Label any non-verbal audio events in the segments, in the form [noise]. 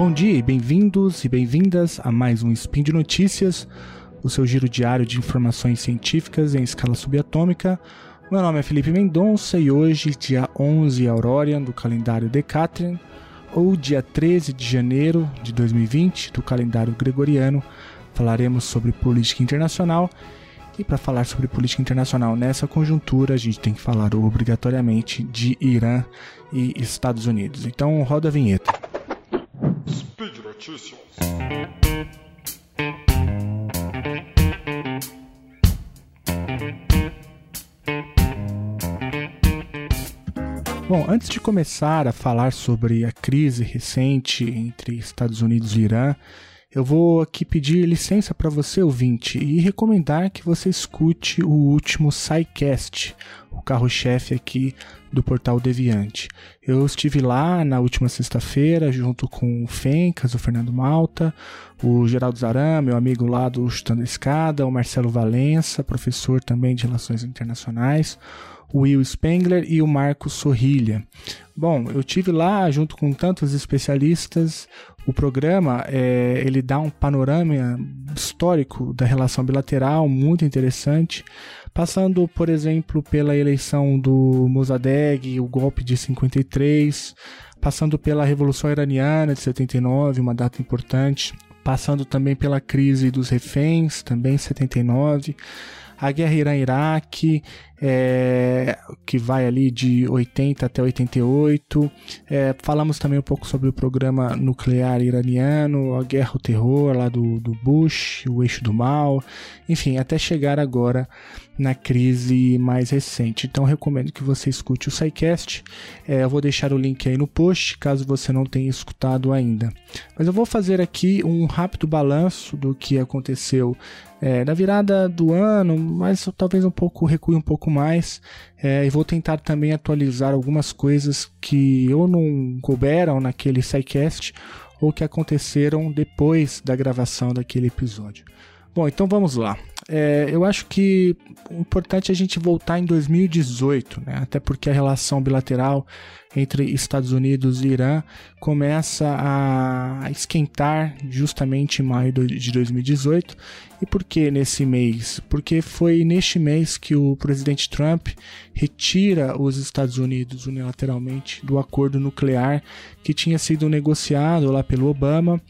Bom dia e bem-vindos e bem-vindas a mais um Spin de Notícias, o seu giro diário de informações científicas em escala subatômica. Meu nome é Felipe Mendonça e hoje, dia 11 Aurorian do calendário Decatrian, ou dia 13 de janeiro de 2020 do calendário gregoriano, falaremos sobre política internacional. E para falar sobre política internacional nessa conjuntura, a gente tem que falar obrigatoriamente de Irã e Estados Unidos. Então, roda a vinheta. Bom, antes de começar a falar sobre a crise recente entre Estados Unidos e Irã, eu vou aqui pedir licença para você, ouvinte, e recomendar que você escute o último SciCast, o carro-chefe aqui do Portal Deviante. Eu estive lá na última sexta-feira, junto com o Fencas, o Fernando Malta, o Geraldo Zaram, meu amigo lá do Chutando a Escada, o Marcelo Valença, professor também de Relações Internacionais, o Will Spengler e o Marco Sorrilha. Bom, eu tive lá junto com tantos especialistas. O programa é, ele dá um panorama histórico da relação bilateral muito interessante, passando, por exemplo, pela eleição do Mossadegh, o golpe de 53, passando pela Revolução Iraniana de 79, uma data importante, passando também pela crise dos reféns, também 79 a guerra Irã-Iraque, é, que vai ali de 80 até 88. É, falamos também um pouco sobre o programa nuclear iraniano, a guerra, o terror lá do, do Bush, o eixo do mal, enfim, até chegar agora na crise mais recente. Então recomendo que você escute o SciCast. É, eu vou deixar o link aí no post, caso você não tenha escutado ainda. Mas eu vou fazer aqui um rápido balanço do que aconteceu é, na virada do ano, mas talvez um pouco recue um pouco mais. É, e vou tentar também atualizar algumas coisas que ou não couberam naquele SciCast ou que aconteceram depois da gravação daquele episódio. Bom, então vamos lá. É, eu acho que o importante é a gente voltar em 2018, né? até porque a relação bilateral entre Estados Unidos e Irã começa a esquentar justamente em maio de 2018. E por que nesse mês? Porque foi neste mês que o presidente Trump retira os Estados Unidos unilateralmente do acordo nuclear que tinha sido negociado lá pelo Obama,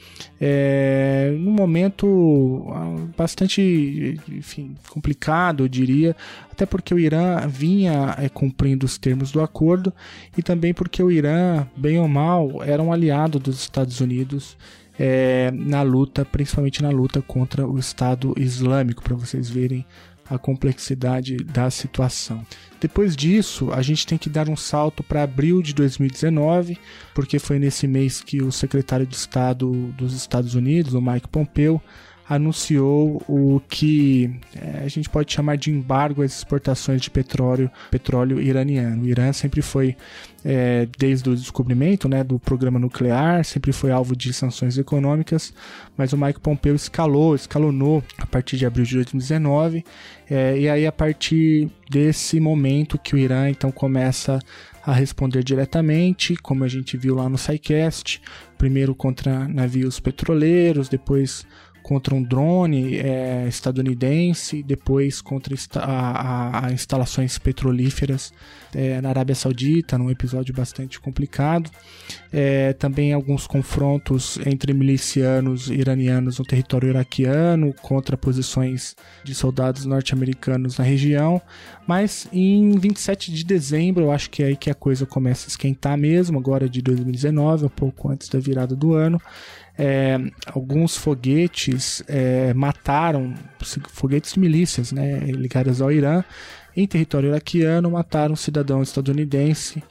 é, num momento ah, bastante enfim, complicado, eu diria, até porque o Irã vinha é, cumprindo os termos do acordo e também porque o Irã, bem ou mal, era um aliado dos Estados Unidos é, na luta, principalmente na luta contra o Estado Islâmico, para vocês verem a complexidade da situação. Depois disso, a gente tem que dar um salto para abril de 2019, porque foi nesse mês que o secretário de Estado dos Estados Unidos, o Mike Pompeo, anunciou o que é, a gente pode chamar de embargo às exportações de petróleo, petróleo iraniano. O Irã sempre foi, é, desde o descobrimento né, do programa nuclear, sempre foi alvo de sanções econômicas, mas o Mike Pompeo escalou, escalonou a partir de abril de 2019, é, e aí a partir desse momento que o Irã então começa a responder diretamente, como a gente viu lá no SciCast, primeiro contra navios petroleiros, depois contra um drone é, estadunidense, depois contra a, a, a instalações petrolíferas é, na Arábia Saudita, num episódio bastante complicado. É, também alguns confrontos entre milicianos iranianos no território iraquiano contra posições de soldados norte-americanos na região. Mas em 27 de dezembro, eu acho que é aí que a coisa começa a esquentar mesmo, agora de 2019, um pouco antes da virada do ano é, alguns foguetes é, mataram, foguetes de milícias né, ligadas ao Irã, em território iraquiano, mataram um cidadão estadunidense.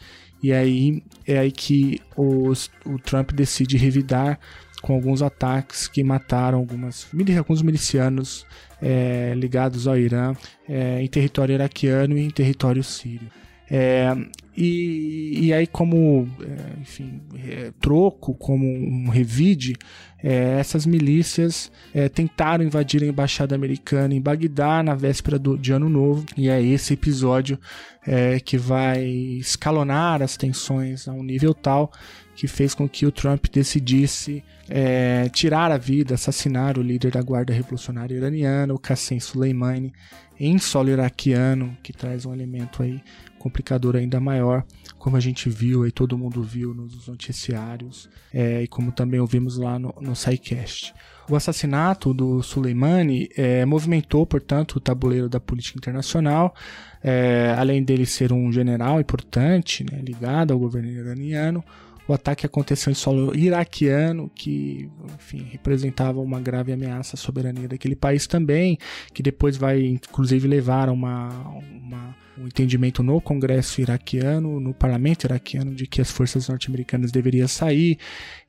E aí é aí que os, o Trump decide revidar com alguns ataques que mataram algumas, alguns milicianos é, ligados ao Irã é, em território iraquiano e em território sírio. É, e, e aí, como, é, enfim, é, troco, como um revide, é, essas milícias é, tentaram invadir a embaixada americana em Bagdá na véspera do, de Ano Novo, e é esse episódio é, que vai escalonar as tensões a um nível tal que fez com que o Trump decidisse é, tirar a vida, assassinar o líder da Guarda Revolucionária Iraniana, o Qassem Soleimani, em solo iraquiano, que traz um elemento aí complicador ainda maior, como a gente viu e todo mundo viu nos noticiários é, e como também ouvimos lá no, no SciCast. O assassinato do Soleimani é, movimentou, portanto, o tabuleiro da política internacional, é, além dele ser um general importante, né, ligado ao governo iraniano, o ataque aconteceu em solo iraquiano, que, enfim, representava uma grave ameaça à soberania daquele país também, que depois vai, inclusive, levar a uma, uma um entendimento no Congresso iraquiano, no parlamento iraquiano, de que as forças norte-americanas deveriam sair.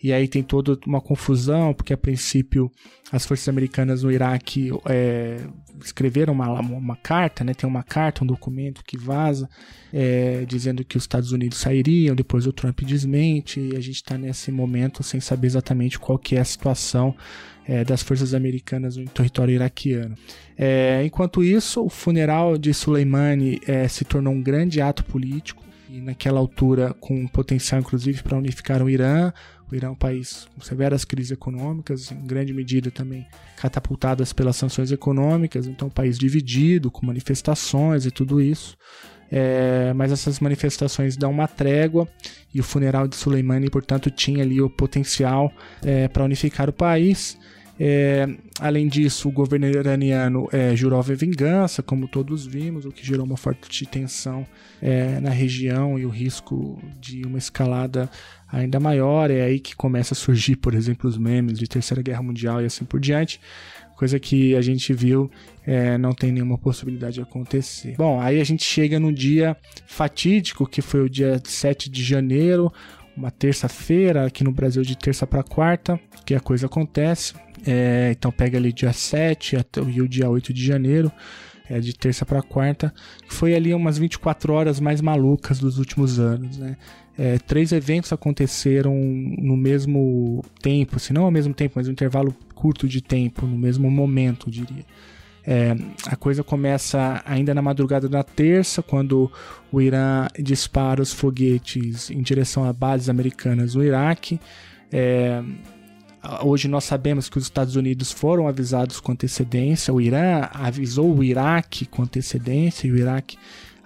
E aí tem toda uma confusão, porque a princípio as forças americanas no Iraque é, escreveram uma, uma carta, né? tem uma carta, um documento que vaza, é, dizendo que os Estados Unidos sairiam, depois o Trump desmente, e a gente está nesse momento sem saber exatamente qual que é a situação é, das forças americanas no território iraquiano. É, enquanto isso, o funeral de Soleimani é, se tornou um grande ato político e naquela altura com potencial inclusive para unificar o Irã. O Irã é um país com severas crises econômicas, em grande medida também catapultadas pelas sanções econômicas, então um país dividido, com manifestações e tudo isso. É, mas essas manifestações dão uma trégua e o funeral de Soleimani, portanto, tinha ali o potencial é, para unificar o país. É, além disso, o governo iraniano é, jurou a vingança, como todos vimos, o que gerou uma forte tensão é, na região e o risco de uma escalada ainda maior. É aí que começa a surgir, por exemplo, os memes de Terceira Guerra Mundial e assim por diante. Coisa que a gente viu é, não tem nenhuma possibilidade de acontecer. Bom, aí a gente chega no dia fatídico, que foi o dia 7 de janeiro, uma terça-feira, aqui no Brasil de terça para quarta, que a coisa acontece. É, então pega ali dia 7 até, e o dia 8 de janeiro, é, de terça para quarta, foi ali umas 24 horas mais malucas dos últimos anos, né? É, três eventos aconteceram no mesmo tempo, se não ao mesmo tempo, mas um intervalo curto de tempo, no mesmo momento, diria. É, a coisa começa ainda na madrugada da terça, quando o Irã dispara os foguetes em direção a bases americanas no Iraque. É, Hoje nós sabemos que os Estados Unidos foram avisados com antecedência, o Irã avisou o Iraque com antecedência e o Iraque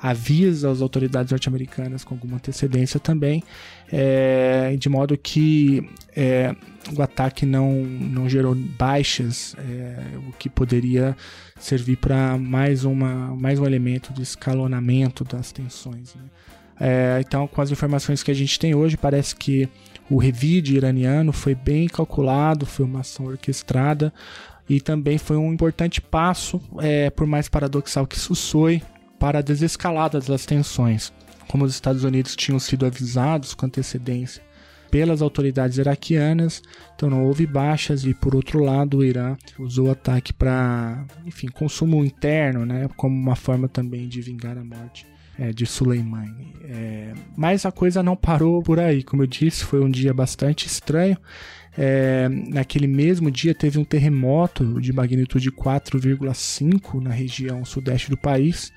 avisa as autoridades norte-americanas com alguma antecedência também, é, de modo que é, o ataque não, não gerou baixas, é, o que poderia servir para mais, uma, mais um elemento de escalonamento das tensões. Né? É, então, com as informações que a gente tem hoje, parece que o revide iraniano foi bem calculado, foi uma ação orquestrada e também foi um importante passo, é, por mais paradoxal que isso soe, para a desescalada das tensões. Como os Estados Unidos tinham sido avisados com antecedência pelas autoridades iraquianas, então não houve baixas e por outro lado o Irã usou o ataque para, enfim, consumo interno, né, como uma forma também de vingar a morte é, de Soleimani. É, mas a coisa não parou por aí. Como eu disse, foi um dia bastante estranho. É, naquele mesmo dia teve um terremoto de magnitude 4,5 na região sudeste do país,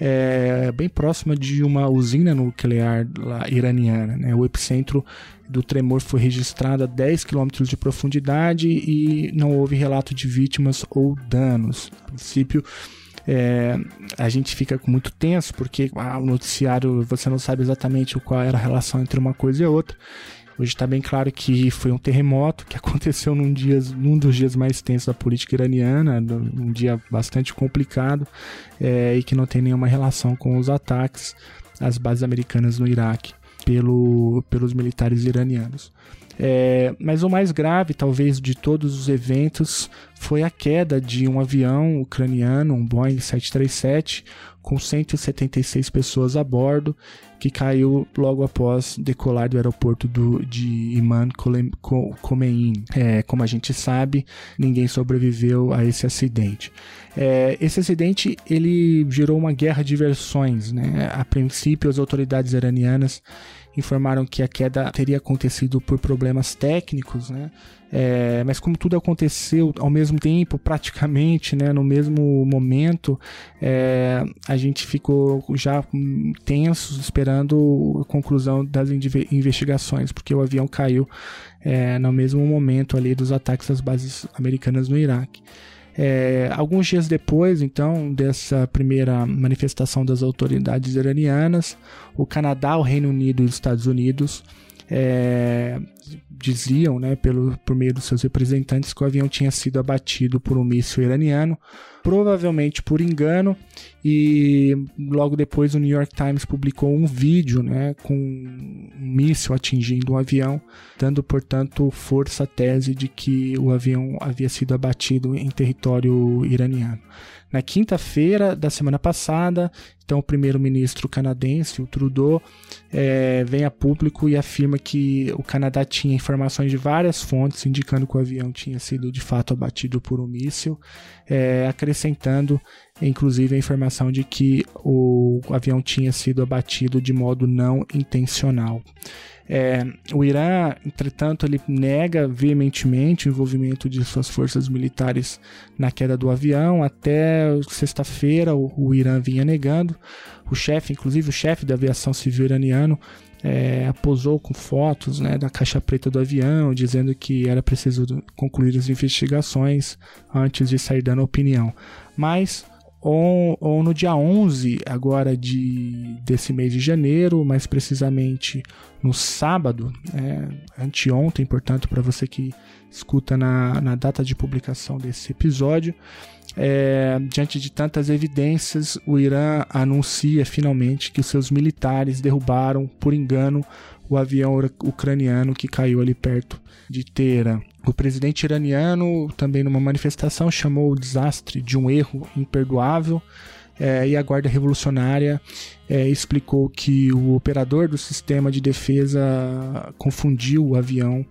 é, bem próxima de uma usina nuclear iraniana. Né? O epicentro do tremor foi registrado a 10 km de profundidade e não houve relato de vítimas ou danos. A princípio, é, a gente fica muito tenso porque ah, o noticiário você não sabe exatamente qual era a relação entre uma coisa e outra. Hoje está bem claro que foi um terremoto que [laughs] aconteceu num, dia, num dos dias mais tensos da política iraniana, um dia bastante complicado é, e que não tem nenhuma relação com os ataques às bases americanas no Iraque pelo, pelos militares iranianos. É, mas o mais grave, talvez, de todos os eventos foi a queda de um avião ucraniano, um Boeing 737, com 176 pessoas a bordo, que caiu logo após decolar do aeroporto do, de Iman Khomeini. É, como a gente sabe, ninguém sobreviveu a esse acidente. É, esse acidente ele gerou uma guerra de versões. Né? A princípio, as autoridades iranianas informaram que a queda teria acontecido por problemas técnicos, né? É, mas como tudo aconteceu ao mesmo tempo, praticamente, né, no mesmo momento, é, a gente ficou já tensos esperando a conclusão das investigações, porque o avião caiu é, no mesmo momento ali dos ataques às bases americanas no Iraque. É, alguns dias depois, então, dessa primeira manifestação das autoridades iranianas, o Canadá, o Reino Unido e os Estados Unidos é, diziam, né, pelo, por meio dos seus representantes, que o avião tinha sido abatido por um míssil iraniano, provavelmente por engano, e logo depois o New York Times publicou um vídeo né, com um míssil atingindo um avião, dando, portanto, força à tese de que o avião havia sido abatido em território iraniano. Na quinta-feira da semana passada, então o primeiro-ministro canadense, o Trudeau, é, vem a público e afirma que o Canadá tinha informações de várias fontes indicando que o avião tinha sido de fato abatido por um míssil, é, acrescentando inclusive a informação de que o avião tinha sido abatido de modo não intencional. É, o Irã, entretanto, ele nega veementemente o envolvimento de suas forças militares na queda do avião. Até sexta-feira, o, o, Irã vinha negando. O chefe, inclusive o chefe da aviação civil iraniano, é, posou com fotos né, da caixa preta do avião, dizendo que era preciso concluir as investigações antes de sair dando opinião. Mas ou, ou, no dia 11 agora de, desse mês de janeiro, mais precisamente no sábado, é, anteontem, portanto, para você que escuta na, na data de publicação desse episódio, é, diante de tantas evidências, o Irã anuncia finalmente que seus militares derrubaram, por engano, o avião ucraniano que caiu ali perto de Teherã. O presidente iraniano, também numa manifestação, chamou o desastre de um erro imperdoável. É, e a Guarda Revolucionária é, explicou que o operador do sistema de defesa confundiu o avião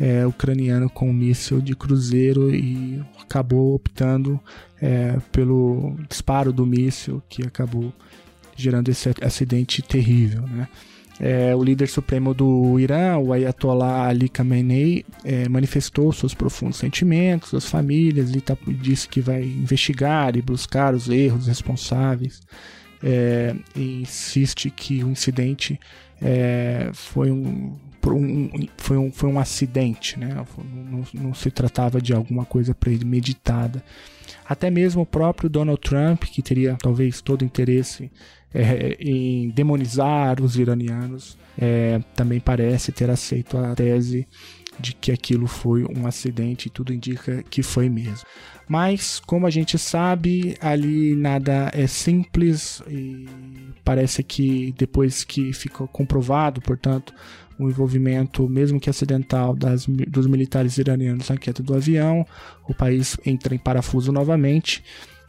é, ucraniano com um míssil de cruzeiro e acabou optando é, pelo disparo do míssil que acabou gerando esse acidente terrível. Né? É, o líder supremo do Irã, o Ayatollah Ali Khamenei, é, manifestou seus profundos sentimentos às famílias e tá, disse que vai investigar e buscar os erros responsáveis. É, e insiste que o incidente é, foi um, um, foi, um, foi um acidente, né? não, não se tratava de alguma coisa premeditada. Até mesmo o próprio Donald Trump, que teria talvez todo interesse é, em demonizar os iranianos, é, também parece ter aceito a tese de que aquilo foi um acidente e tudo indica que foi mesmo. Mas, como a gente sabe, ali nada é simples e parece que depois que ficou comprovado, portanto, o envolvimento, mesmo que acidental, das, dos militares iranianos na queda do avião, o país entra em parafuso novamente.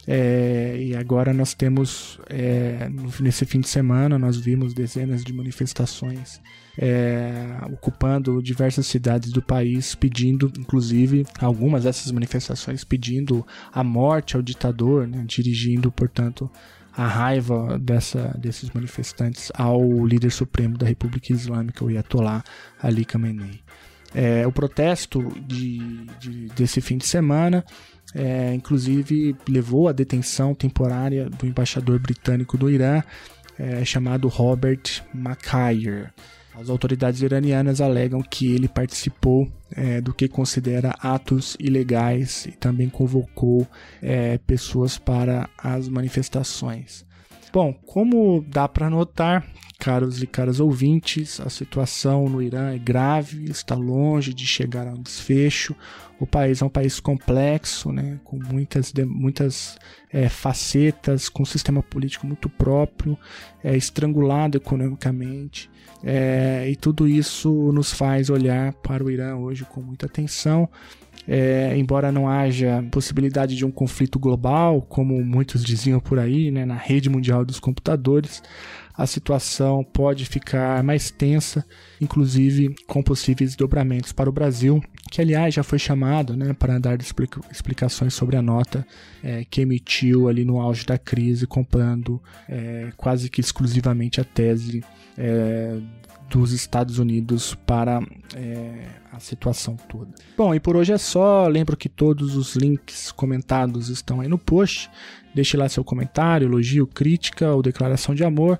É, e agora nós temos, é, nesse fim de semana, nós vimos dezenas de manifestações é, ocupando diversas cidades do país, pedindo, inclusive, algumas dessas manifestações pedindo a morte ao ditador, né, dirigindo, portanto, a raiva dessa, desses manifestantes ao líder supremo da República Islâmica, o Ayatollah Ali Khamenei. É, o protesto de, de, desse fim de semana é, inclusive levou à detenção temporária do embaixador britânico do Irã, é, chamado Robert Macaire. As autoridades iranianas alegam que ele participou é, do que considera atos ilegais e também convocou é, pessoas para as manifestações. Bom, como dá para notar, caros e caras ouvintes, a situação no Irã é grave, está longe de chegar a um desfecho. O país é um país complexo, né, com muitas, muitas é, facetas, com um sistema político muito próprio, é, estrangulado economicamente. É, e tudo isso nos faz olhar para o Irã hoje com muita atenção. É, embora não haja possibilidade de um conflito global, como muitos diziam por aí, né, na rede mundial dos computadores, a situação pode ficar mais tensa, inclusive com possíveis dobramentos para o Brasil, que aliás já foi chamado né, para dar explica explicações sobre a nota é, que emitiu ali no auge da crise, comprando é, quase que exclusivamente a tese é, dos Estados Unidos para é, a situação toda. Bom, e por hoje é só. Lembro que todos os links comentados estão aí no post. Deixe lá seu comentário, elogio, crítica ou declaração de amor.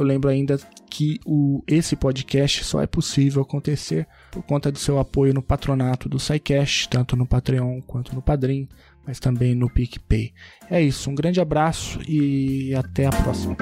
Eu lembro ainda que o, esse podcast só é possível acontecer por conta do seu apoio no patronato do SciCast, tanto no Patreon quanto no Padrim, mas também no PicPay. É isso, um grande abraço e até a próxima.